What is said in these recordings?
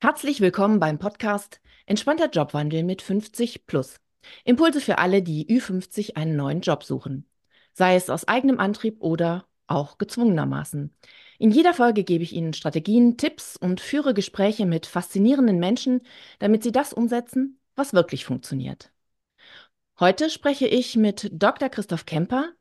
Herzlich willkommen beim Podcast Entspannter Jobwandel mit 50 plus. Impulse für alle, die Ü50 einen neuen Job suchen. Sei es aus eigenem Antrieb oder auch gezwungenermaßen. In jeder Folge gebe ich Ihnen Strategien, Tipps und führe Gespräche mit faszinierenden Menschen, damit Sie das umsetzen, was wirklich funktioniert. Heute spreche ich mit Dr. Christoph Kemper,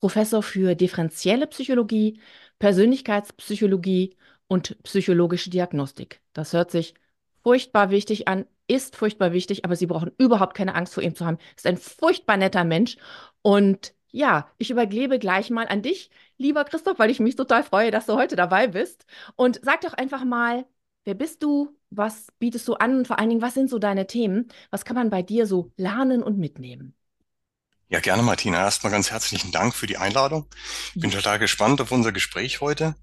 Professor für differenzielle Psychologie, Persönlichkeitspsychologie und psychologische Diagnostik. Das hört sich furchtbar wichtig an, ist furchtbar wichtig, aber Sie brauchen überhaupt keine Angst vor ihm zu haben. Ist ein furchtbar netter Mensch. Und ja, ich übergebe gleich mal an dich, lieber Christoph, weil ich mich total freue, dass du heute dabei bist. Und sag doch einfach mal, wer bist du? Was bietest du an? Und vor allen Dingen, was sind so deine Themen? Was kann man bei dir so lernen und mitnehmen? Ja, gerne, Martina. Erstmal ganz herzlichen Dank für die Einladung. Ich bin total gespannt auf unser Gespräch heute.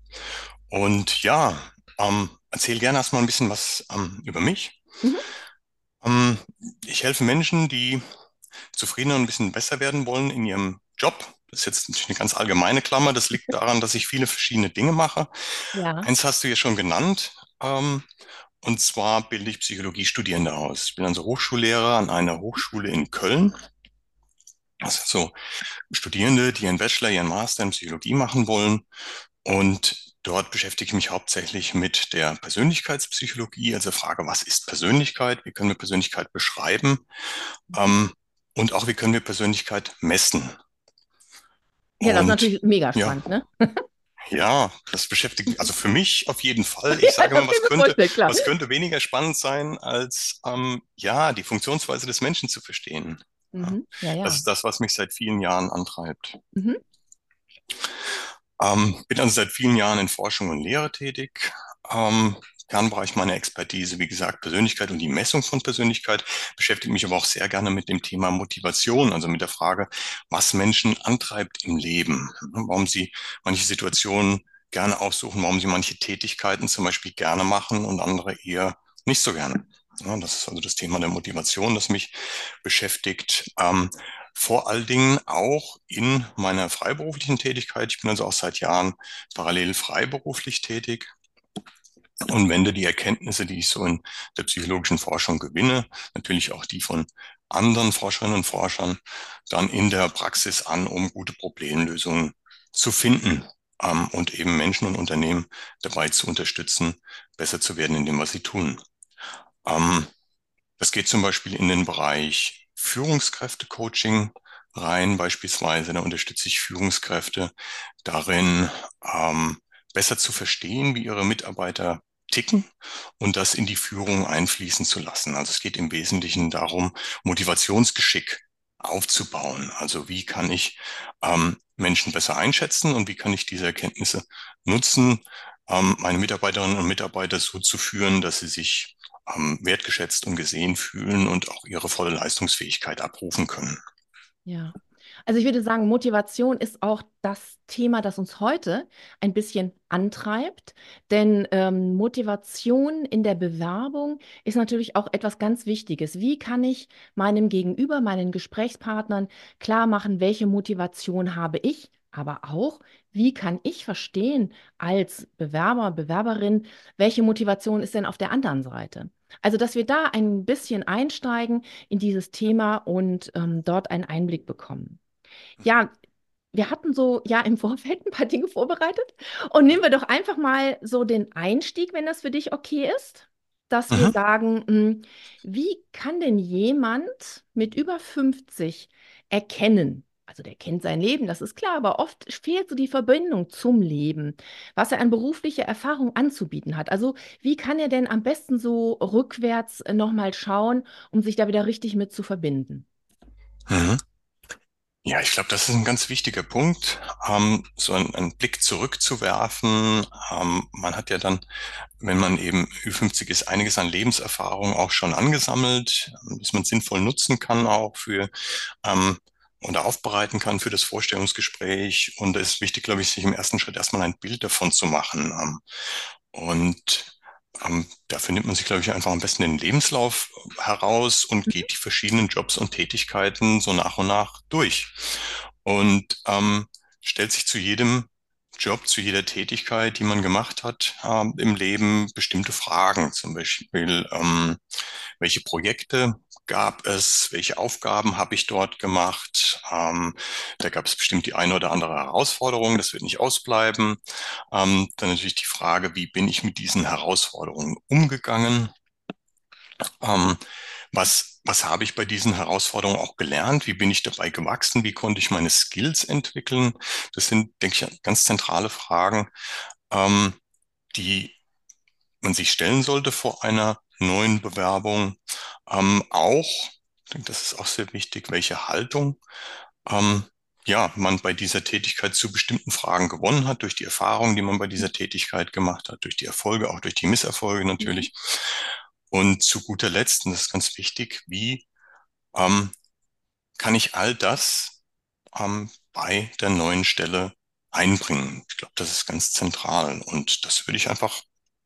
Und ja, ähm, erzähl gerne erstmal ein bisschen was ähm, über mich. Mhm. Ähm, ich helfe Menschen, die zufriedener und ein bisschen besser werden wollen in ihrem Job. Das ist jetzt natürlich eine ganz allgemeine Klammer. Das liegt daran, dass ich viele verschiedene Dinge mache. Ja. Eins hast du ja schon genannt. Ähm, und zwar bilde ich Psychologie-Studierende aus. Ich bin also Hochschullehrer an einer Hochschule in Köln. Sind so Studierende, die ihren Bachelor, ihren Master in Psychologie machen wollen. Und Dort beschäftige ich mich hauptsächlich mit der Persönlichkeitspsychologie, also Frage, was ist Persönlichkeit? Wie können wir Persönlichkeit beschreiben? Ähm, und auch, wie können wir Persönlichkeit messen? Ja, das ist natürlich mega spannend, ja, ne? Ja, das beschäftigt mich, also für mich auf jeden Fall. Ich sage mal, was könnte, was könnte weniger spannend sein, als ähm, ja, die Funktionsweise des Menschen zu verstehen. Mhm. Ja, ja. Das ist das, was mich seit vielen Jahren antreibt. Mhm. Ähm, bin also seit vielen Jahren in Forschung und Lehre tätig. Ähm, Kernbereich meiner Expertise, wie gesagt, Persönlichkeit und die Messung von Persönlichkeit, beschäftige mich aber auch sehr gerne mit dem Thema Motivation, also mit der Frage, was Menschen antreibt im Leben, warum sie manche Situationen gerne aussuchen, warum sie manche Tätigkeiten zum Beispiel gerne machen und andere eher nicht so gerne. Ja, das ist also das Thema der Motivation, das mich beschäftigt. Ähm, vor allen Dingen auch in meiner freiberuflichen Tätigkeit. Ich bin also auch seit Jahren parallel freiberuflich tätig und wende die Erkenntnisse, die ich so in der psychologischen Forschung gewinne, natürlich auch die von anderen Forscherinnen und Forschern, dann in der Praxis an, um gute Problemlösungen zu finden ähm, und eben Menschen und Unternehmen dabei zu unterstützen, besser zu werden in dem, was sie tun. Ähm, das geht zum Beispiel in den Bereich Führungskräfte-Coaching rein beispielsweise. Da unterstütze ich Führungskräfte darin, ähm, besser zu verstehen, wie ihre Mitarbeiter ticken und das in die Führung einfließen zu lassen. Also es geht im Wesentlichen darum, Motivationsgeschick aufzubauen. Also wie kann ich ähm, Menschen besser einschätzen und wie kann ich diese Erkenntnisse nutzen, ähm, meine Mitarbeiterinnen und Mitarbeiter so zu führen, dass sie sich ähm, wertgeschätzt und gesehen fühlen und auch ihre volle Leistungsfähigkeit abrufen können. Ja. Also ich würde sagen, Motivation ist auch das Thema, das uns heute ein bisschen antreibt. Denn ähm, Motivation in der Bewerbung ist natürlich auch etwas ganz Wichtiges. Wie kann ich meinem Gegenüber, meinen Gesprächspartnern klar machen, welche Motivation habe ich? Aber auch, wie kann ich verstehen als Bewerber, Bewerberin, welche Motivation ist denn auf der anderen Seite? Also, dass wir da ein bisschen einsteigen in dieses Thema und ähm, dort einen Einblick bekommen. Ja, wir hatten so ja im Vorfeld ein paar Dinge vorbereitet und nehmen wir doch einfach mal so den Einstieg, wenn das für dich okay ist, dass wir sagen, hm, wie kann denn jemand mit über 50 erkennen, also der kennt sein Leben, das ist klar, aber oft fehlt so die Verbindung zum Leben, was er an beruflicher Erfahrung anzubieten hat. Also wie kann er denn am besten so rückwärts äh, nochmal schauen, um sich da wieder richtig mit zu verbinden? Mhm. Ja, ich glaube, das ist ein ganz wichtiger Punkt, ähm, so einen, einen, Blick zurückzuwerfen. Ähm, man hat ja dann, wenn man eben Ü50 ist, einiges an Lebenserfahrung auch schon angesammelt, dass man sinnvoll nutzen kann auch für ähm, oder aufbereiten kann für das Vorstellungsgespräch. Und es ist wichtig, glaube ich, sich im ersten Schritt erstmal ein Bild davon zu machen. Ähm, und ähm, dafür nimmt man sich, glaube ich, einfach am besten den Lebenslauf heraus und geht die verschiedenen Jobs und Tätigkeiten so nach und nach durch. Und ähm, stellt sich zu jedem Job, zu jeder Tätigkeit, die man gemacht hat, äh, im Leben bestimmte Fragen. Zum Beispiel, ähm, welche Projekte gab es, welche Aufgaben habe ich dort gemacht. Ähm, da gab es bestimmt die eine oder andere Herausforderung, das wird nicht ausbleiben. Ähm, dann natürlich die Frage, wie bin ich mit diesen Herausforderungen umgegangen? Ähm, was, was habe ich bei diesen Herausforderungen auch gelernt? Wie bin ich dabei gewachsen? Wie konnte ich meine Skills entwickeln? Das sind, denke ich, ganz zentrale Fragen, ähm, die man sich stellen sollte vor einer neuen Bewerbung. Ähm, auch, ich denke, das ist auch sehr wichtig, welche Haltung ähm, ja, man bei dieser Tätigkeit zu bestimmten Fragen gewonnen hat, durch die Erfahrungen, die man bei dieser Tätigkeit gemacht hat, durch die Erfolge, auch durch die Misserfolge natürlich. Und zu guter Letzt, und das ist ganz wichtig, wie ähm, kann ich all das ähm, bei der neuen Stelle einbringen? Ich glaube, das ist ganz zentral. Und das würde ich einfach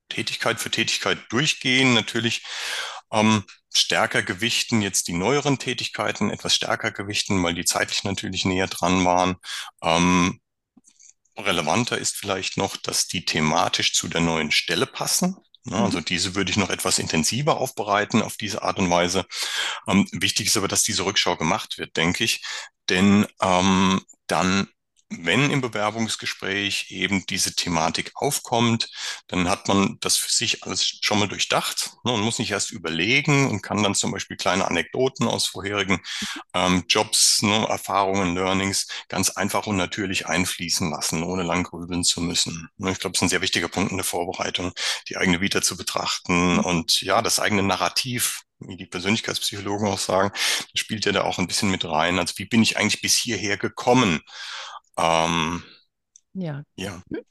Tätigkeit für Tätigkeit durchgehen. Natürlich ähm, stärker gewichten jetzt die neueren Tätigkeiten, etwas stärker gewichten, weil die zeitlich natürlich näher dran waren. Ähm, relevanter ist vielleicht noch, dass die thematisch zu der neuen Stelle passen. Ja, also diese würde ich noch etwas intensiver aufbereiten auf diese Art und Weise. Ähm, wichtig ist aber, dass diese Rückschau gemacht wird, denke ich, denn ähm, dann wenn im Bewerbungsgespräch eben diese Thematik aufkommt, dann hat man das für sich alles schon mal durchdacht ne, und muss nicht erst überlegen und kann dann zum Beispiel kleine Anekdoten aus vorherigen ähm, Jobs, ne, Erfahrungen, Learnings ganz einfach und natürlich einfließen lassen, ohne lang grübeln zu müssen. Ne, ich glaube, es ist ein sehr wichtiger Punkt in der Vorbereitung, die eigene Vita zu betrachten und ja, das eigene Narrativ wie die Persönlichkeitspsychologen auch sagen, das spielt ja da auch ein bisschen mit rein. Also wie bin ich eigentlich bis hierher gekommen? Ähm, Ja. ja. Hm?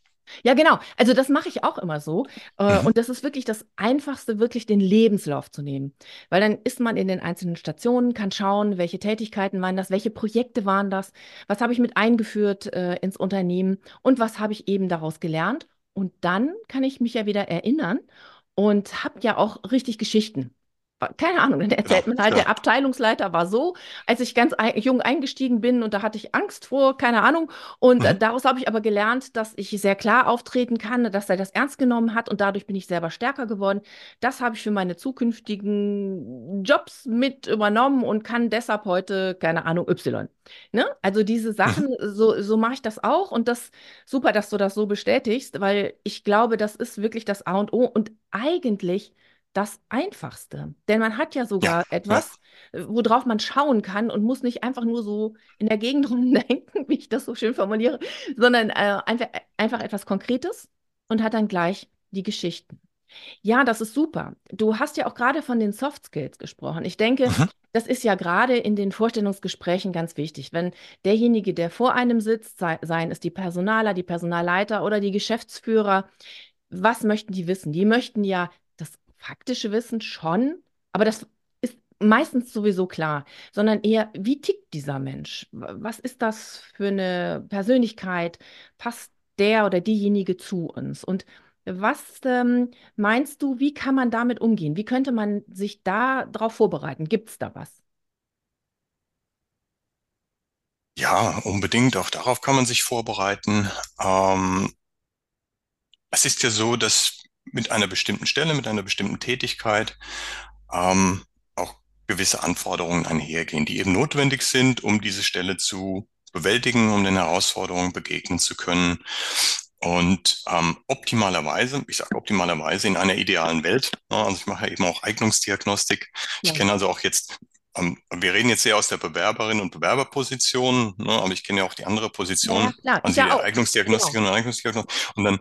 Ja, genau. Also das mache ich auch immer so. Äh, Mhm. Und das ist wirklich das Einfachste, wirklich den Lebenslauf zu nehmen. Weil dann ist man in den einzelnen Stationen, kann schauen, welche Tätigkeiten waren das, welche Projekte waren das, was habe ich mit eingeführt äh, ins Unternehmen und was habe ich eben daraus gelernt. Und dann kann ich mich ja wieder erinnern und habe ja auch richtig Geschichten. Keine Ahnung, dann erzählt man halt, genau. der Abteilungsleiter war so, als ich ganz ei- jung eingestiegen bin und da hatte ich Angst vor, keine Ahnung. Und äh, Mhm. daraus habe ich aber gelernt, dass ich sehr klar auftreten kann, dass er das ernst genommen hat und dadurch bin ich selber stärker geworden. Das habe ich für meine zukünftigen Jobs mit übernommen und kann deshalb heute, keine Ahnung, Y. Ne? Also diese Mhm. Sachen, so, so mache ich das auch und das super, dass du das so bestätigst, weil ich glaube, das ist wirklich das A und O und eigentlich das Einfachste. Denn man hat ja Ja, sogar ja. etwas, äh, worauf man schauen kann und muss nicht einfach nur so in der Gegend rumdenken, wie ich das so schön formuliere, sondern äh, einfach, einfach etwas Konkretes und hat dann gleich die Geschichten. Ja, das ist super. Du hast ja auch gerade von den Soft Skills gesprochen. Ich denke, Mhm. das ist ja gerade in den Vorstellungsgesprächen ganz wichtig. Wenn derjenige, der vor einem sitzt, sei, seien es die Personaler, die Personalleiter oder die Geschäftsführer, was möchten die wissen? Die möchten ja faktische Wissen schon, aber das ist meistens sowieso klar, sondern eher, wie tickt dieser Mensch? Was ist das für eine Persönlichkeit? Passt der oder diejenige zu uns? Und was ähm, meinst du, wie kann man damit umgehen? Wie könnte man sich da drauf vorbereiten? Gibt es da was? Ja, unbedingt. Auch darauf kann man sich vorbereiten. Ähm, es ist ja so, dass mit einer bestimmten Stelle, mit einer bestimmten Tätigkeit ähm, auch gewisse Anforderungen einhergehen, die eben notwendig sind, um diese Stelle zu bewältigen, um den Herausforderungen begegnen zu können. Und ähm, optimalerweise, ich sage optimalerweise in einer idealen Welt, ne, also ich mache ja eben auch Eignungsdiagnostik. Ich Ja, kenne also auch jetzt, ähm, wir reden jetzt sehr aus der Bewerberin und Bewerberposition, ne, aber ich kenne ja auch die andere ja, ja, Position, klar. Ich also die ja auch. Genau. Und Eignungsdiagnostik. Und dann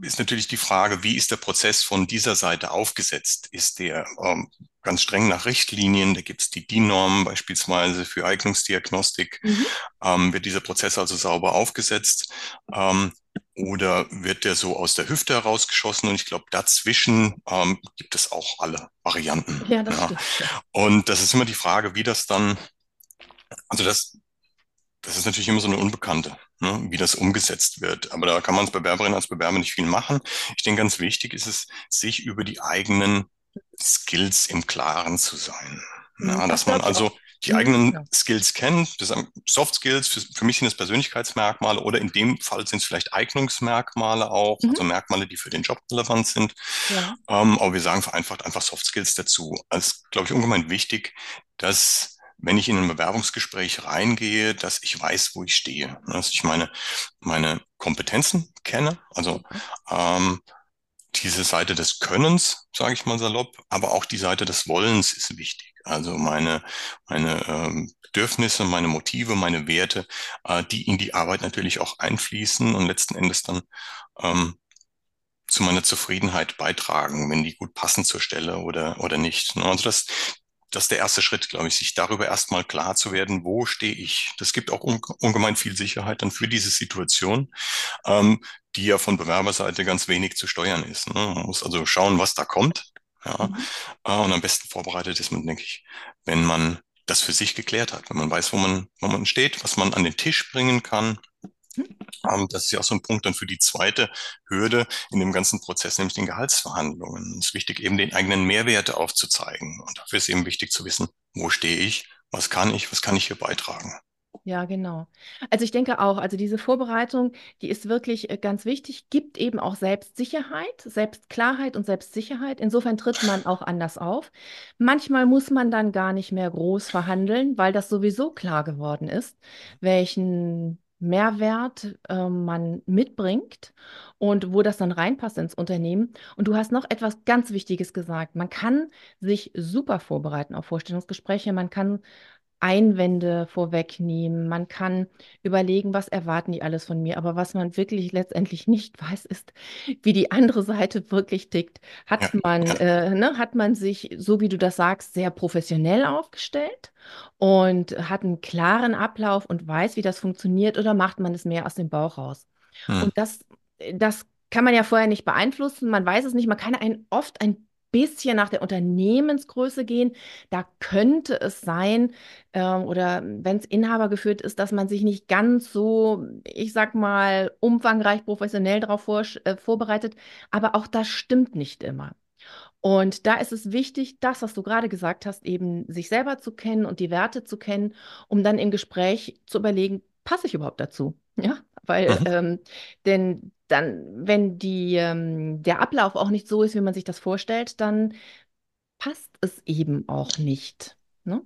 ist natürlich die Frage, wie ist der Prozess von dieser Seite aufgesetzt? Ist der ähm, ganz streng nach Richtlinien? Da gibt es die DIN-Normen beispielsweise für Eignungsdiagnostik. Mhm. Ähm, wird dieser Prozess also sauber aufgesetzt? Ähm, oder wird der so aus der Hüfte herausgeschossen? Und ich glaube, dazwischen ähm, gibt es auch alle Varianten. Ja, das Ja. stimmt. Und das ist immer die Frage, wie das dann, also das, das ist natürlich immer so eine Unbekannte, ne, wie das umgesetzt wird. Aber da kann man als Bewerberin, als Bewerber nicht viel machen. Ich denke, ganz wichtig ist es, sich über die eigenen Skills im Klaren zu sein. Mhm. Ja, Das dass man also, die Mhm, eigenen genau. Skills das sind Soft Skills, für, für mich sind es Persönlichkeitsmerkmale oder in dem Fall sind es vielleicht Eignungsmerkmale auch, also Mhm, Merkmale, die für den Job relevant sind. ja. Ähm, aber wir sagen vereinfacht einfach Soft Skills dazu. Es ist, glaube ich, ungemein wichtig, dass wenn ich in ein Bewerbungsgespräch reingehe, dass ich weiß, wo ich stehe. Dass ich meine, meine Kompetenzen kenne, also ähm, diese Seite des Könnens, sage ich mal salopp, aber auch die Seite des Wollens ist wichtig. Also meine, meine ähm, Bedürfnisse, meine Motive, meine Werte, äh, die in die Arbeit natürlich auch einfließen und letzten Endes dann ähm, zu meiner Zufriedenheit beitragen, wenn die gut passen zur Stelle oder, oder nicht. Ne? Also das, das ist der erste Schritt, glaube ich, sich darüber erstmal klar zu werden, wo stehe ich. Das gibt auch un ungemein viel Sicherheit dann für diese Situation, ähm, die ja von Bewerberseite ganz wenig zu steuern ist. Ne? Man muss also schauen, was da kommt. Ja, Mhm. äh, und am besten vorbereitet ist man, denke ich, wenn man das für sich geklärt hat, wenn man weiß, wo man, wo man steht, was man an den Tisch bringen kann, das ist ja auch so ein Punkt dann für die zweite Hürde in dem ganzen Prozess, nämlich den Gehaltsverhandlungen. Es ist wichtig, eben den eigenen Mehrwert aufzuzeigen. Und dafür ist eben wichtig zu wissen, wo stehe ich, was kann ich, was kann ich hier beitragen. Ja, genau. Also ich denke auch, also diese Vorbereitung, die ist wirklich äh, ganz wichtig, gibt eben auch Selbstsicherheit, Selbstklarheit und Selbstsicherheit. Insofern tritt man auch anders auf. Manchmal muss man dann gar nicht mehr groß verhandeln, weil das sowieso klar geworden ist, welchen Mehrwert äh, man mitbringt und wo das dann reinpasst ins Unternehmen. Und du hast noch etwas ganz Wichtiges gesagt. Man kann sich super vorbereiten auf Vorstellungsgespräche. Man kann Einwände vorwegnehmen. Man kann überlegen, was erwarten die alles von mir. Aber was man wirklich letztendlich nicht weiß, ist, wie die andere Seite wirklich tickt. Ja, Hat man, ja. äh, ne, hat man sich, so wie du das sagst, sehr professionell aufgestellt und hat einen klaren Ablauf und weiß, wie das funktioniert, oder macht man es mehr aus dem Bauch raus? Hm. Und das, das kann man ja vorher nicht beeinflussen. Man weiß es nicht. Man kann ein, oft ein bisschen nach der Unternehmensgröße gehen. Da könnte es sein, ähm, oder wenn es Inhaber geführt ist, dass man sich nicht ganz so, ich sag mal, umfangreich professionell darauf vor, äh, vorbereitet. Aber auch das stimmt nicht immer. Und da ist es wichtig, das, was du gerade gesagt hast, eben sich selber zu kennen und die Werte zu kennen, um dann im Gespräch zu überlegen, passe ich überhaupt dazu? Ja, weil, Mhm. ähm, denn dann, wenn die, ähm, der Ablauf auch nicht so ist, wie man sich das vorstellt, dann passt es eben auch nicht. Ne?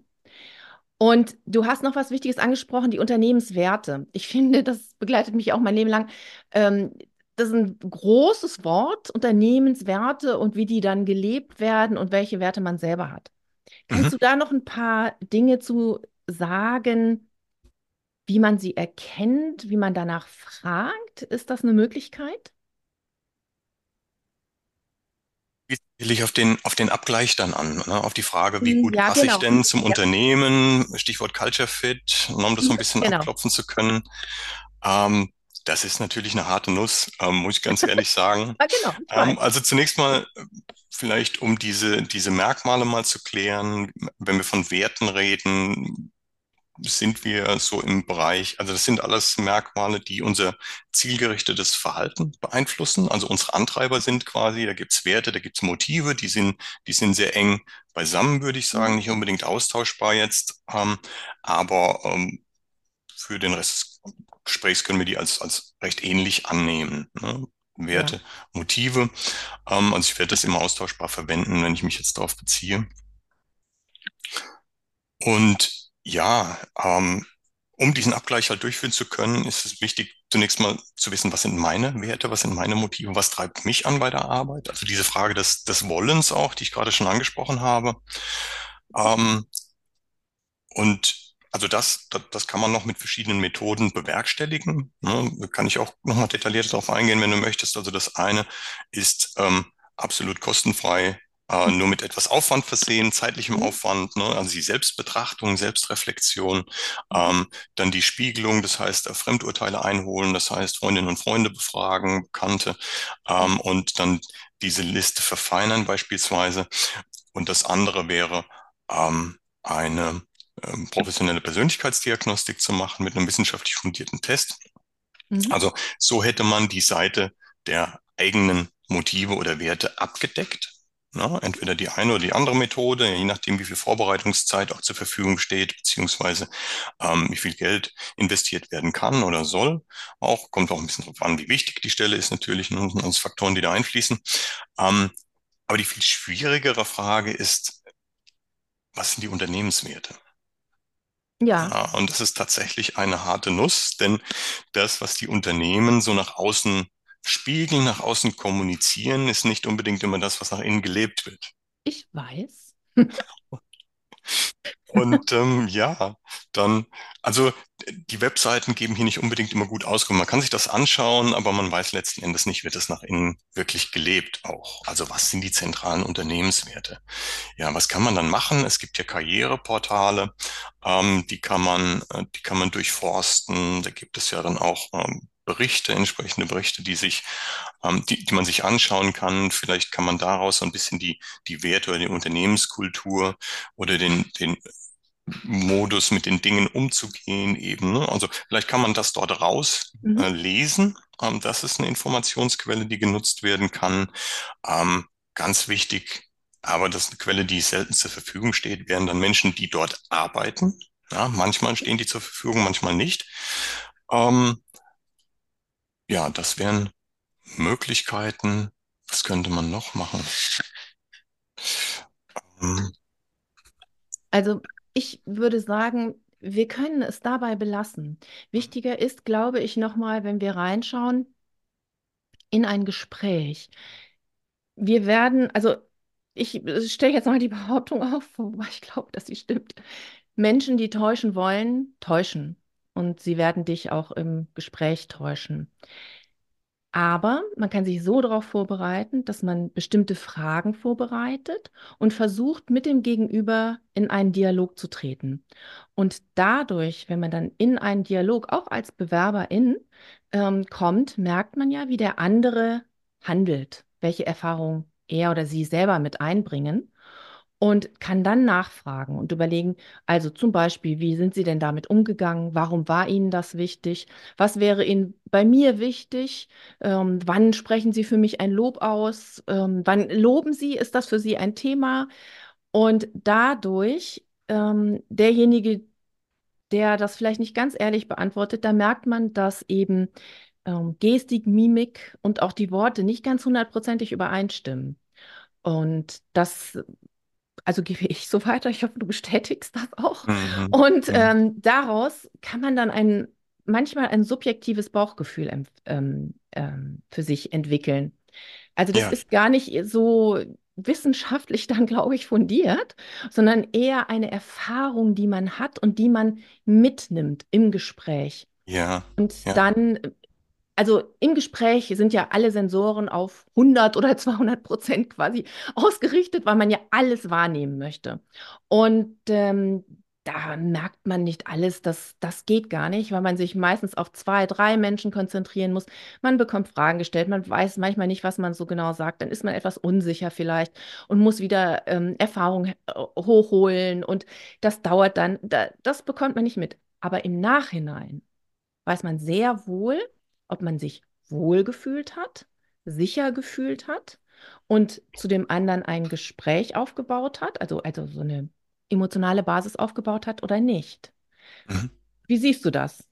Und du hast noch was Wichtiges angesprochen, die Unternehmenswerte. Ich finde, das begleitet mich auch mein Leben lang. Ähm, das ist ein großes Wort, Unternehmenswerte und wie die dann gelebt werden und welche Werte man selber hat. Mhm. Kannst du da noch ein paar Dinge zu sagen, wie man sie erkennt, wie man danach fragt? Ist das eine Möglichkeit? Wie will ich auf den, auf den Abgleich dann an, ne? Auf die Frage, wie Hm, gut Ja, passe ich genau. Hm, denn zum Ja, Unternehmen? Stichwort Culture Fit, um das so hm, ein bisschen genau. abklopfen zu können. Ähm, das ist natürlich eine harte Nuss, ähm, muss ich ganz ehrlich sagen. Ja, genau, ich. Ähm, also zunächst mal vielleicht, um diese, diese Merkmale mal zu klären, wenn wir von Werten reden, sind wir so im Bereich, also das sind alles Merkmale, die unser zielgerichtetes Verhalten beeinflussen. Also unsere Antreiber sind quasi, da gibt's Werte, da gibt's Motive, die sind, die sind sehr eng beisammen, würde ich sagen, Mhm. nicht unbedingt austauschbar jetzt, ähm, aber ähm, für den Rest des Gesprächs können wir die als, als recht ähnlich annehmen. Ne? Ja. Werte, Motive. Ähm, also ich werde das immer austauschbar verwenden, wenn ich mich jetzt darauf beziehe. Und ja, ähm, um diesen Abgleich halt durchführen zu können, ist es wichtig, zunächst mal zu wissen, was sind meine Werte, was sind meine Motive, was treibt mich an bei der Arbeit. Also diese Frage des, des Wollens auch, die ich gerade schon angesprochen habe. Ähm, und also das, das, das kann man noch mit verschiedenen Methoden bewerkstelligen. Ne? Da kann ich auch nochmal detailliert darauf eingehen, wenn du möchtest. Also das eine ist ähm, absolut kostenfrei, äh, nur mit etwas Aufwand versehen, zeitlichem. Aufwand, ne? Also die Selbstbetrachtung, Selbstreflexion, ähm, dann die Spiegelung, das heißt äh, Fremdurteile einholen, das heißt Freundinnen und Freunde befragen, Bekannte ähm, und dann diese Liste verfeinern beispielsweise. Und das andere wäre ähm, eine ähm, professionelle Persönlichkeitsdiagnostik zu machen mit einem wissenschaftlich fundierten Test. Mhm. Also so hätte man die Seite der eigenen Motive oder Werte abgedeckt. Ne? Entweder die eine oder die andere Methode, je nachdem, wie viel Vorbereitungszeit auch zur Verfügung steht, beziehungsweise ähm, wie viel Geld investiert werden kann oder soll. Auch kommt auch ein bisschen darauf an, wie wichtig die Stelle ist natürlich, ne? Sind alles Faktoren, die da einfließen. Ähm, aber die viel schwierigere Frage ist, was sind die Unternehmenswerte? Ja, Ja, und das ist tatsächlich eine harte Nuss, denn das, was die Unternehmen so nach außen spiegeln, nach außen kommunizieren, ist nicht unbedingt immer das, was nach innen gelebt wird. ich weiß. Und ähm, ja, dann, also die Webseiten geben hier nicht unbedingt immer gut Auskunft. Man kann sich das anschauen, aber man weiß letzten Endes nicht, wird es nach innen wirklich gelebt auch. Also was sind die zentralen Unternehmenswerte? Ja, was kann man dann machen? Es gibt ja Karriereportale, ähm, die kann man, äh, die kann man durchforsten. Da gibt es ja dann auch ähm, Berichte, entsprechende Berichte, die sich, ähm, die, die man sich anschauen kann. Vielleicht kann man daraus so ein bisschen die, die Werte oder die Unternehmenskultur oder den, den Modus mit den Dingen umzugehen eben. Ne? Also vielleicht kann man das dort raus Mhm. äh. Ähm, das ist eine Informationsquelle, die genutzt werden kann. Ähm, ganz wichtig, aber das ist eine Quelle, die selten zur Verfügung steht, wären dann Menschen, die dort arbeiten. Ja, manchmal stehen die zur Verfügung, manchmal nicht. Ähm, ja, das wären Möglichkeiten. Was könnte man noch machen? Ähm, Also ich würde sagen, wir können es dabei belassen. Wichtiger ist, glaube ich, nochmal, wenn wir reinschauen in ein Gespräch. Wir werden, also ich stelle jetzt mal die Behauptung auf, wobei ich glaube, dass sie stimmt. Menschen, die täuschen wollen, täuschen. Und sie werden dich auch im Gespräch täuschen. Aber man kann sich so darauf vorbereiten, dass man bestimmte Fragen vorbereitet und versucht, mit dem Gegenüber in einen Dialog zu treten. Und dadurch, wenn man dann in einen Dialog auch als Bewerberin ähm, kommt, merkt man ja, wie der andere handelt, welche Erfahrungen er oder sie selber mit einbringen und kann dann nachfragen und überlegen, also zum Beispiel, wie sind Sie denn damit umgegangen? Warum war Ihnen das wichtig? Was wäre Ihnen bei mir wichtig? Ähm, wann sprechen Sie für mich ein Lob aus? Ähm, wann loben Sie? Ist das für Sie ein Thema? Und dadurch, ähm, derjenige, der das vielleicht nicht ganz ehrlich beantwortet, da merkt man, dass eben ähm, Gestik, Mimik und auch die Worte nicht ganz hundertprozentig übereinstimmen. Und das also gebe ich so weiter. Ich hoffe, du bestätigst das auch. mhm, Und ähm, daraus kann man dann ein, manchmal ein subjektives Bauchgefühl ähm, ähm, für sich entwickeln. Also das Ja, ist gar nicht so wissenschaftlich dann, glaube ich, fundiert, sondern eher eine Erfahrung, die man hat und die man mitnimmt im Gespräch. ja, Und ja. dann also im Gespräch sind ja alle Sensoren auf 100 oder 200 Prozent quasi ausgerichtet, weil man ja alles wahrnehmen möchte. Und ähm, da merkt man nicht alles, das, das geht gar nicht, weil man sich meistens auf zwei, drei Menschen konzentrieren muss. Man bekommt Fragen gestellt, man weiß manchmal nicht, was man so genau sagt, dann ist man etwas unsicher vielleicht und muss wieder ähm, Erfahrung äh, hochholen und das dauert dann, da, das bekommt man nicht mit. Aber im Nachhinein weiß man sehr wohl, ob man sich wohl gefühlt hat, sicher gefühlt hat und zu dem anderen ein Gespräch aufgebaut hat, also, also so eine emotionale Basis aufgebaut hat oder nicht. Mhm. Wie siehst du das?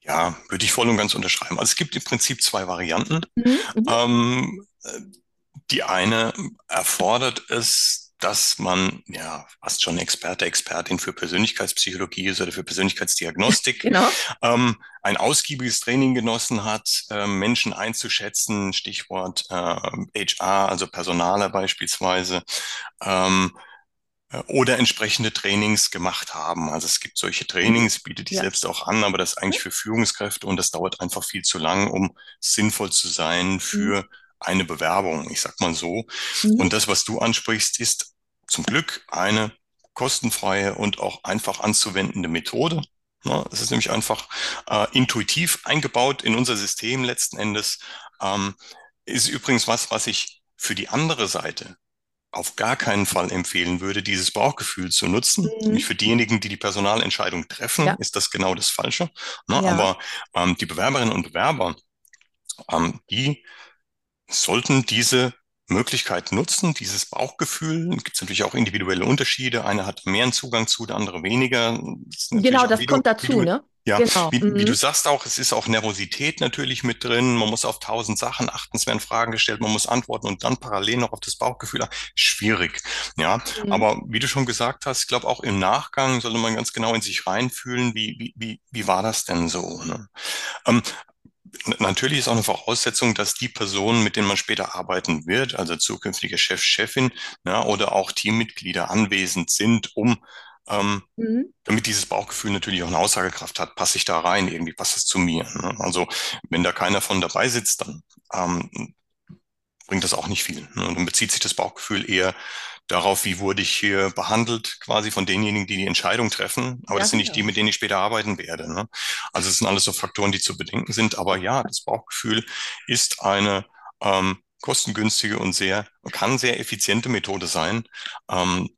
Ja, würde ich voll und ganz unterschreiben. Also es gibt im Prinzip zwei Varianten. Mhm, mhm, Ähm, äh, die eine erfordert es, dass man ja fast schon Experte, Expertin für Persönlichkeitspsychologie ist oder für Persönlichkeitsdiagnostik, genau. ähm, ein ausgiebiges Training genossen hat, äh, Menschen einzuschätzen, Stichwort äh, HR, also Personaler beispielsweise, ähm, äh, oder entsprechende Trainings gemacht haben. Also es gibt solche Mhm, Trainings, bietet die ja. selbst auch an, aber das ist Mhm, eigentlich für Führungskräfte und das dauert einfach viel zu lang, um sinnvoll zu sein mhm, für eine Bewerbung, ich sag mal so. mhm, Und das, was du ansprichst, ist zum Glück eine kostenfreie und auch einfach anzuwendende Methode. Ja, es ist nämlich einfach äh, intuitiv eingebaut in unser System letzten Endes. Ähm, ist übrigens was, was ich für die andere Seite auf gar keinen Fall empfehlen würde, dieses Bauchgefühl zu nutzen. Nämlich mhm. für diejenigen, die die Personalentscheidung treffen, Ja, ist das genau das Falsche. Ne? ja. Aber ähm, die Bewerberinnen und Bewerber, ähm, die sollten diese Möglichkeit nutzen, dieses Bauchgefühl. Gibt es natürlich auch individuelle Unterschiede. Einer hat mehr einen Zugang zu, der andere weniger. Das Genau, das du, kommt wie dazu, du, ne? ja, Genau. wie, wie du Mhm. sagst auch, es ist auch Nervosität natürlich mit drin. Man muss auf tausend Sachen achten, es werden Fragen gestellt, man muss antworten und dann parallel noch auf das Bauchgefühl. Schwierig, ja. Mhm. Aber wie du schon gesagt hast, ich glaube auch im Nachgang sollte man ganz genau in sich reinfühlen, wie, wie, wie, wie war das denn so, ne? Ähm, Natürlich ist auch eine Voraussetzung, dass die Personen, mit denen man später arbeiten wird, also zukünftige Chef, Chefin, ja, oder auch Teammitglieder anwesend sind, um, ähm, Mhm. damit dieses Bauchgefühl natürlich auch eine Aussagekraft hat, passe ich da rein, irgendwie passt es zu mir. Ne? Also wenn da keiner von dabei sitzt, dann ähm, bringt das auch nicht viel. Ne? Und dann bezieht sich das Bauchgefühl eher darauf, wie wurde ich hier behandelt, quasi von denjenigen, die die Entscheidung treffen. Aber Ja, das sind nicht die, genau. mit denen ich später arbeiten werde. Ne? Also es sind alles so Faktoren, die zu bedenken sind. Aber ja, das Bauchgefühl ist eine ähm, kostengünstige und sehr, kann sehr effiziente Methode sein, ähm,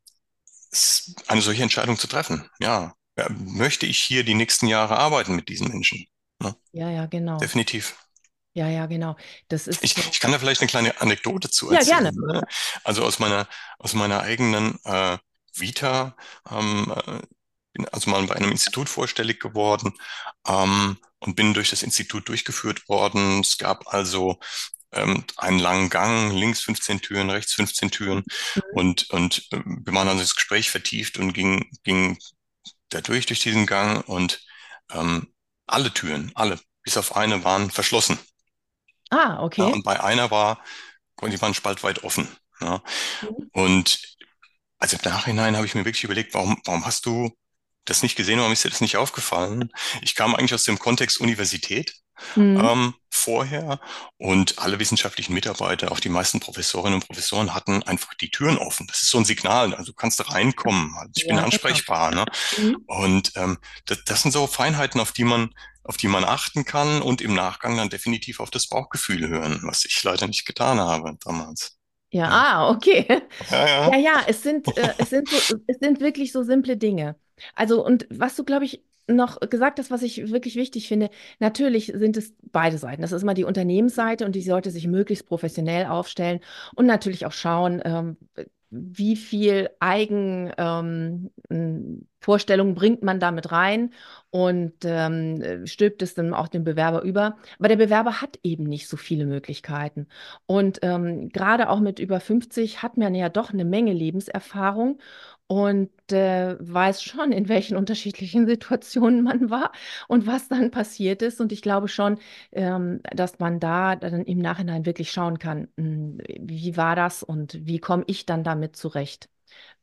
eine solche Entscheidung zu treffen. Ja, ja, möchte ich hier die nächsten Jahre arbeiten mit diesen Menschen? Ne? Ja, ja, genau. Definitiv. Ja, ja, genau. Das ist, Ich, ich kann da vielleicht eine kleine Anekdote zu ja, erzählen. gerne. Ne? Also aus meiner, aus meiner eigenen äh, Vita, ähm, äh, bin also mal bei einem Institut vorstellig geworden ähm, und bin durch das Institut durchgeführt worden. Es gab also ähm, einen langen Gang, links 15 Türen, rechts 15 Türen Mhm. und, und äh, wir waren also das Gespräch vertieft und ging, ging da durch, durch diesen Gang und ähm, alle Türen, alle, bis auf eine waren verschlossen. Ah, Ja, okay. und bei einer war die waren spaltweit offen. Ja. Mhm. Und also im Nachhinein habe ich mir wirklich überlegt, warum, warum hast du das nicht gesehen, warum ist dir das nicht aufgefallen? Ich kam eigentlich aus dem Kontext Universität Mhm. ähm, vorher und alle wissenschaftlichen Mitarbeiter, auch die meisten Professorinnen und Professoren hatten einfach die Türen offen. Das ist so ein Signal, also du kannst reinkommen, also ich bin Ja, genau. ansprechbar, ne? Mhm. Und ähm, das, das sind so Feinheiten, auf die man, auf die man achten kann und im Nachgang dann definitiv auf das Bauchgefühl hören, was ich leider nicht getan habe damals. Ja, Ja, ah, okay. ja, Ja, ja. ja, es sind, äh, es sind so, es sind wirklich so simple Dinge. Also, und was du, glaube ich, noch gesagt hast, was ich wirklich wichtig finde, natürlich sind es beide Seiten. Das ist immer die Unternehmensseite und die sollte sich möglichst professionell aufstellen und natürlich auch schauen, ähm, wie viel Eigen, ähm, m, Vorstellungen bringt man damit rein und ähm, äh, stülpt es dann auch dem Bewerber über. Aber der Bewerber hat eben nicht so viele Möglichkeiten. Und ähm, gerade auch mit über 50 hat man ja doch eine Menge Lebenserfahrung und äh, weiß schon, in welchen unterschiedlichen Situationen man war und was dann passiert ist. Und ich glaube schon, ähm, dass man da dann im Nachhinein wirklich schauen kann, mh, wie war das und wie komme ich dann damit zurecht?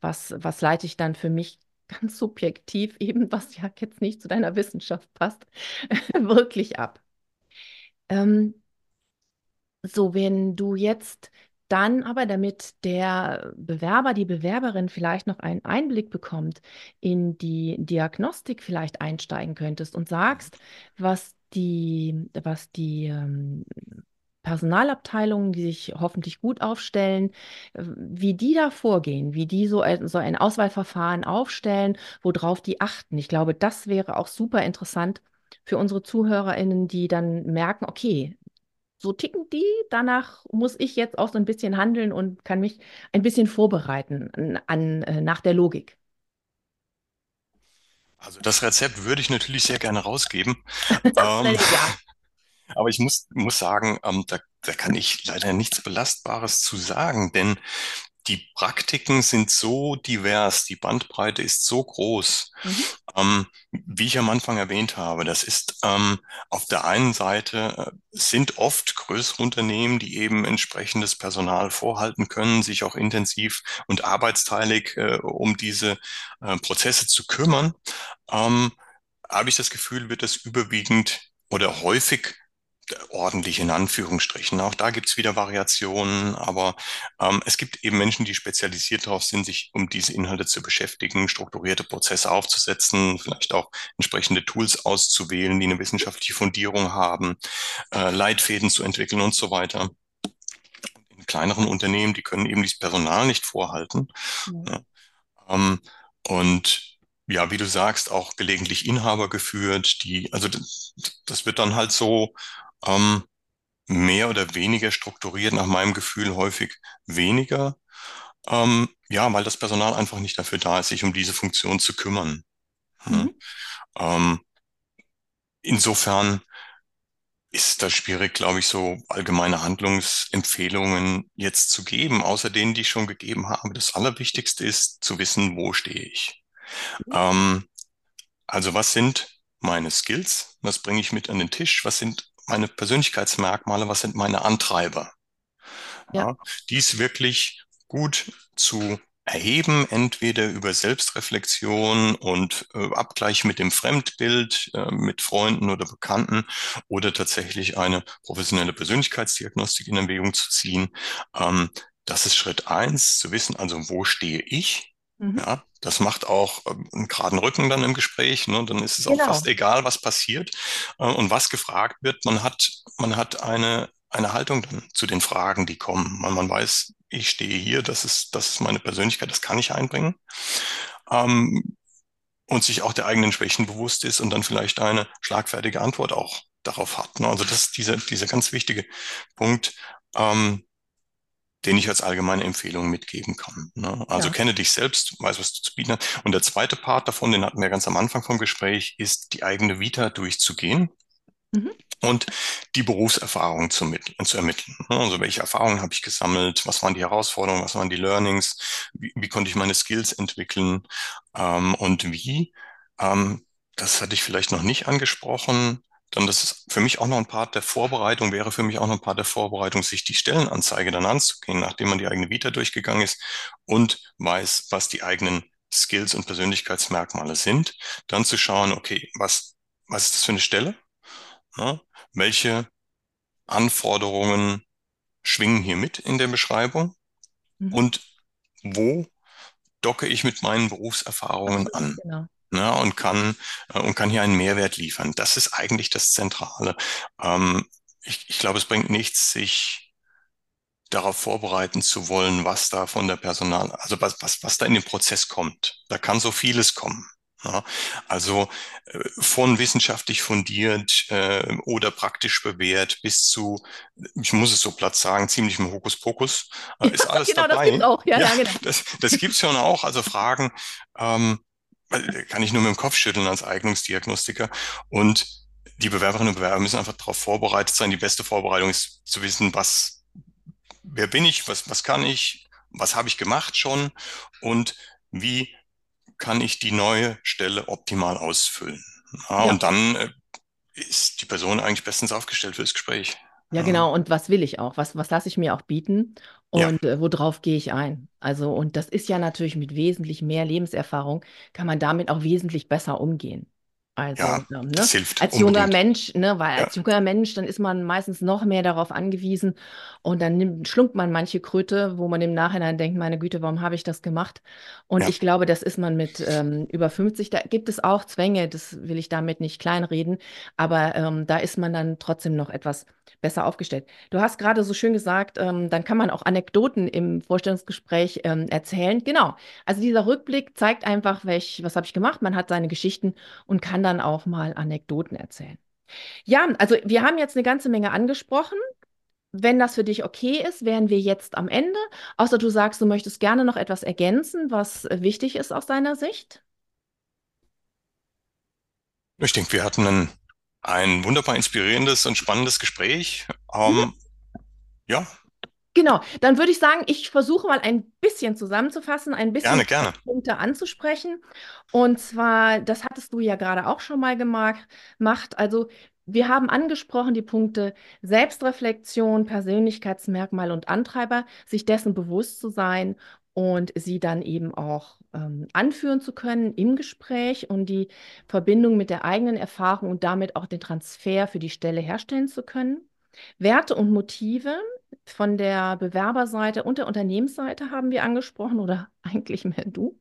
Was, was leite ich dann für mich ganz subjektiv, eben was ja jetzt nicht zu deiner Wissenschaft passt, wirklich ab? Ähm, so, wenn du jetzt dann aber, damit der Bewerber, die Bewerberin vielleicht noch einen Einblick bekommt, in die Diagnostik vielleicht einsteigen könntest und sagst, was die, was die ähm, Personalabteilungen, die sich hoffentlich gut aufstellen, wie die da vorgehen, wie die so so ein Auswahlverfahren aufstellen, worauf die achten. Ich glaube, das wäre auch super interessant für unsere ZuhörerInnen, die dann merken, okay, so ticken die. Danach muss ich jetzt auch so ein bisschen handeln und kann mich ein bisschen vorbereiten an, an, äh, nach der Logik. Also das Rezept würde ich natürlich sehr gerne rausgeben. Ähm, aber ich muss, muss sagen, ähm, da, da kann ich leider nichts Belastbares zu sagen, denn die Praktiken sind so divers, die Bandbreite ist so groß. Mhm. Ähm, wie ich am Anfang erwähnt habe, das ist ähm, auf der einen Seite äh, sind oft größere Unternehmen, die eben entsprechendes Personal vorhalten können, sich auch intensiv und arbeitsteilig äh, um diese äh, Prozesse zu kümmern. Ähm, habe ich das Gefühl, wird das überwiegend oder häufig ordentlich in Anführungsstrichen. Auch da gibt's wieder Variationen, aber ähm, es gibt eben Menschen, die spezialisiert darauf sind, sich um diese Inhalte zu beschäftigen, strukturierte Prozesse aufzusetzen, vielleicht auch entsprechende Tools auszuwählen, die eine wissenschaftliche Fundierung haben, äh, Leitfäden zu entwickeln und so weiter. In kleineren Unternehmen, die können eben dieses Personal nicht vorhalten. Ja. Ja. Ähm, und ja, wie du sagst, auch gelegentlich Inhaber geführt, die, also das, das wird dann halt so, ähm, mehr oder weniger strukturiert, nach meinem Gefühl häufig weniger. Ähm, ja, weil das Personal einfach nicht dafür da ist, sich um diese Funktion zu kümmern. Ja. Mhm. Ähm, insofern ist das schwierig, glaube ich, so allgemeine Handlungsempfehlungen jetzt zu geben, außer denen, die ich schon gegeben habe. Das Allerwichtigste ist zu wissen, wo stehe ich. Ähm, also was sind meine Skills? Was bringe ich mit an den Tisch? Was sind meine Persönlichkeitsmerkmale? Was sind meine Antreiber? Ja. Ja, dies wirklich gut zu erheben, entweder über Selbstreflexion und äh, Abgleich mit dem Fremdbild, äh, mit Freunden oder Bekannten oder tatsächlich eine professionelle Persönlichkeitsdiagnostik in Erwägung zu ziehen. Ähm, das ist Schritt eins, zu wissen, also wo stehe ich? Mhm. Ja, das macht auch ähm, einen geraden Rücken dann im Gespräch. Ne? Dann ist es auch fast Genau. egal, was passiert äh, und was gefragt wird. Man hat, man hat eine, eine Haltung dann zu den Fragen, die kommen. Man, man weiß, ich stehe hier, das ist, das ist meine Persönlichkeit, das kann ich einbringen. Ähm, und sich auch der eigenen Schwächen bewusst ist und dann vielleicht eine schlagfertige Antwort auch darauf hat. Ne? Also das ist dieser, dieser ganz wichtige Punkt. Ähm, den ich als allgemeine Empfehlung mitgeben kann. Ne? Also Ja. kenne dich selbst, weiß, was du zu bieten hast. Und der zweite Part davon, den hatten wir ganz am Anfang vom Gespräch, ist die eigene Vita durchzugehen Mhm. und die Berufserfahrung zu, zu ermitteln. Ne? Also welche Erfahrungen habe ich gesammelt? Was waren die Herausforderungen? Was waren die Learnings? Wie, wie konnte ich meine Skills entwickeln? Ähm, und wie? Ähm, das hatte ich vielleicht noch nicht angesprochen. Dann das ist für mich auch noch ein Part der Vorbereitung, wäre für mich auch noch ein Part der Vorbereitung, sich die Stellenanzeige dann anzugehen, nachdem man die eigene Vita durchgegangen ist und weiß, was die eigenen Skills und Persönlichkeitsmerkmale sind. Dann zu schauen, okay, was, was ist das für eine Stelle? Ja, welche Anforderungen schwingen hier mit in der Beschreibung Mhm. und wo docke ich mit meinen Berufserfahrungen an? genau. Ja, und kann, äh, und kann hier einen Mehrwert liefern. Das ist eigentlich das Zentrale. Ähm, ich, ich glaube, es bringt nichts, sich darauf vorbereiten zu wollen, was da von der Personal, also was, was, was da in den Prozess kommt. Da kann so vieles kommen. Ja, also äh, von wissenschaftlich fundiert äh, oder praktisch bewährt bis zu, ich muss es so platt sagen, ziemlichem Hokuspokus, äh, ist alles Genau, das gibt's dabei. auch. Ja, Ja, ja, genau. das, das gibt's schon auch. Also Fragen ähm, äh, kann ich nur mit dem Kopf schütteln als Eignungsdiagnostiker. Und die Bewerberinnen und Bewerber müssen einfach darauf vorbereitet sein. Die beste Vorbereitung ist zu wissen, was wer bin ich, was, was kann ich, was habe ich gemacht schon und wie kann ich die neue Stelle optimal ausfüllen. Ja, und Ja. dann äh, ist die Person eigentlich bestens aufgestellt fürs Gespräch. Ja, Ja, genau. Und was will ich auch? Was, was lasse ich mir auch bieten? Ja, Und äh, worauf gehe ich ein? Also, und das ist ja natürlich mit wesentlich mehr Lebenserfahrung, kann man damit auch wesentlich besser umgehen. Ja, Also, ähm, ne? das hilft Als junger unbedingt. Mensch, ne, weil Ja, als junger Mensch, dann ist man meistens noch mehr darauf angewiesen und dann nimmt, schluckt man manche Kröte, wo man im Nachhinein denkt, meine Güte, warum habe ich das gemacht? Und ja, ich glaube, das ist man mit ähm, über 50, da gibt es auch Zwänge, das will ich damit nicht kleinreden, aber ähm, da ist man dann trotzdem noch etwas besser aufgestellt. Du hast gerade so schön gesagt, ähm, dann kann man auch Anekdoten im Vorstellungsgespräch ähm, erzählen. Genau. Also dieser Rückblick zeigt einfach, welch, was habe ich gemacht. Man hat seine Geschichten und kann dann auch mal Anekdoten erzählen. Ja, also wir haben jetzt eine ganze Menge angesprochen. Wenn das für dich okay ist, wären wir jetzt am Ende. Außer du sagst, du möchtest gerne noch etwas ergänzen, was wichtig ist aus deiner Sicht. ich denke, wir hatten ein, ein wunderbar inspirierendes und spannendes Gespräch. Mhm. Ähm, ja, Genau, dann würde ich sagen, ich versuche mal ein bisschen zusammenzufassen, ein bisschen gerne, gerne. Punkte anzusprechen. Und zwar, das hattest du ja gerade auch schon mal gemacht. Also, wir haben angesprochen die Punkte Selbstreflexion, Persönlichkeitsmerkmal und Antreiber, sich dessen bewusst zu sein und sie dann eben auch ähm, anführen zu können im Gespräch und die Verbindung mit der eigenen Erfahrung und damit auch den Transfer für die Stelle herstellen zu können. Werte und Motive von der Bewerberseite und der Unternehmensseite haben wir angesprochen oder eigentlich mehr du,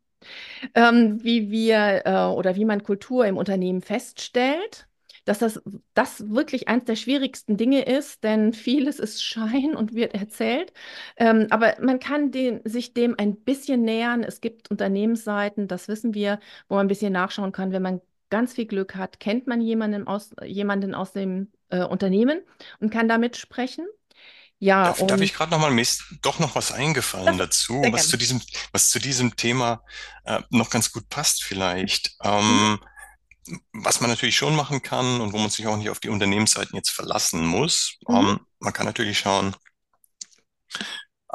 ähm, wie wir äh, oder wie man Kultur im Unternehmen feststellt, dass das, das wirklich eines der schwierigsten Dinge ist, denn vieles ist Schein und wird erzählt. Ähm, aber man kann den, sich dem ein bisschen nähern. Es gibt Unternehmensseiten, das wissen wir, wo man ein bisschen nachschauen kann, wenn man ganz viel Glück hat, kennt man jemanden aus, jemanden aus dem äh, Unternehmen und kann da mitsprechen. Ja, Darf, darf und ich gerade noch mal, mir ist doch noch was eingefallen dazu, was zu diesem, was zu diesem Thema äh, noch ganz gut passt vielleicht. Mhm. Ähm, was man natürlich schon machen kann und wo man sich auch nicht auf die Unternehmensseiten jetzt verlassen muss, Mhm. ähm, man kann natürlich schauen,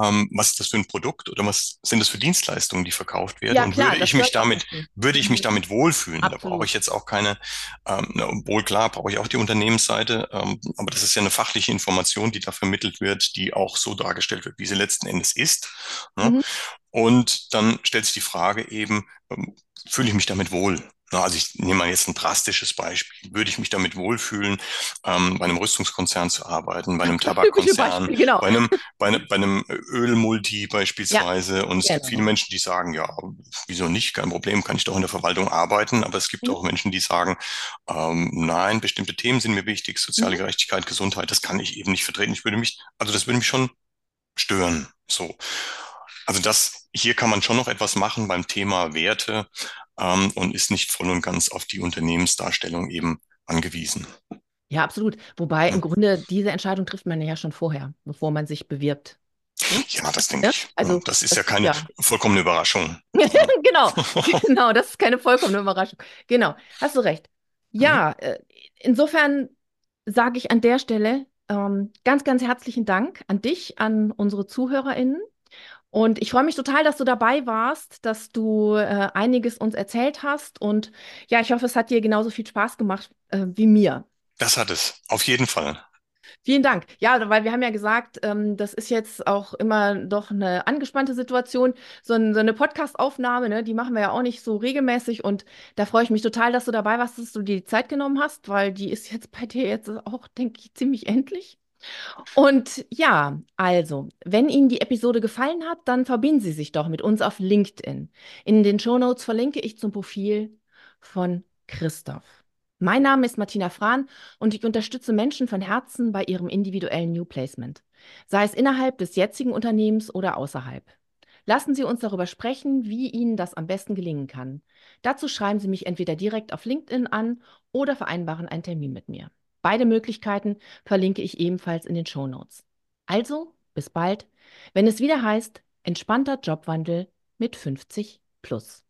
ähm, was ist das für ein Produkt oder was sind das für Dienstleistungen, die verkauft werden Ja, und klar, würde ich mich damit, würde ich mich Mhm. damit wohlfühlen? Da brauche ich Absolut. jetzt auch keine, ähm, na, obwohl klar, brauche ich auch die Unternehmensseite, ähm, aber das ist ja eine fachliche Information, die da vermittelt wird, die auch so dargestellt wird, wie sie letzten Endes ist. Ne? Mhm. Und dann stellt sich die Frage eben, ähm, fühle ich mich damit wohl? Na, Also ich nehme mal jetzt ein drastisches Beispiel. Würde ich mich damit wohlfühlen, ähm, bei einem Rüstungskonzern zu arbeiten, bei einem Tabakkonzern, Beispiel, genau. bei einem, bei, einem- bei einem Ölmulti Ja, beispielsweise? Und es gibt viele genau. Menschen, die sagen, ja, wieso nicht? Kein Problem, kann ich doch in der Verwaltung arbeiten. Aber es gibt Mhm. auch Menschen, die sagen, ähm, nein, bestimmte Themen sind mir wichtig, soziale Mhm. Gerechtigkeit, Gesundheit, das kann ich eben nicht vertreten. Ich würde mich, also das würde mich schon stören. So. Also das, hier kann man schon noch etwas machen beim Thema Werte, ähm, und ist nicht voll und ganz auf die Unternehmensdarstellung eben angewiesen. Ja, absolut. Wobei im Grunde diese Entscheidung trifft man ja schon vorher, bevor man sich bewirbt. Ja, das denke Ja? ich. Also, das ist das ja keine ja. vollkommene Überraschung. Genau, genau, das ist keine vollkommene Überraschung. Genau, hast du recht. Mhm. Ja, äh, insofern sage ich an der Stelle ähm, ganz, ganz herzlichen Dank an dich, an unsere ZuhörerInnen. Und ich freue mich total, dass du dabei warst, dass du äh, einiges uns erzählt hast. Und ja, ich hoffe, es hat dir genauso viel Spaß gemacht äh, wie mir. Das hat es, auf jeden Fall. Vielen Dank. Ja, weil wir haben ja gesagt, ähm, das ist jetzt auch immer doch eine angespannte Situation. So, ein, so eine Podcast-Aufnahme, ne, die machen wir ja auch nicht so regelmäßig. Und da freue ich mich total, dass du dabei warst, dass du dir die Zeit genommen hast, weil die ist jetzt bei dir jetzt auch, denke ich, ziemlich endlich. Und ja, also, wenn Ihnen die Episode gefallen hat, dann verbinden Sie sich doch mit uns auf LinkedIn. In den Shownotes verlinke ich zum Profil von Christoph. Mein Name ist Martina Frahn und ich unterstütze Menschen von Herzen bei ihrem individuellen New Placement, sei es innerhalb des jetzigen Unternehmens oder außerhalb. Lassen Sie uns darüber sprechen, wie Ihnen das am besten gelingen kann. Dazu schreiben Sie mich entweder direkt auf LinkedIn an oder vereinbaren einen Termin mit mir. Beide Möglichkeiten verlinke ich ebenfalls in den Shownotes. Also, bis bald, wenn es wieder heißt, entspannter Jobwandel mit 50 plus.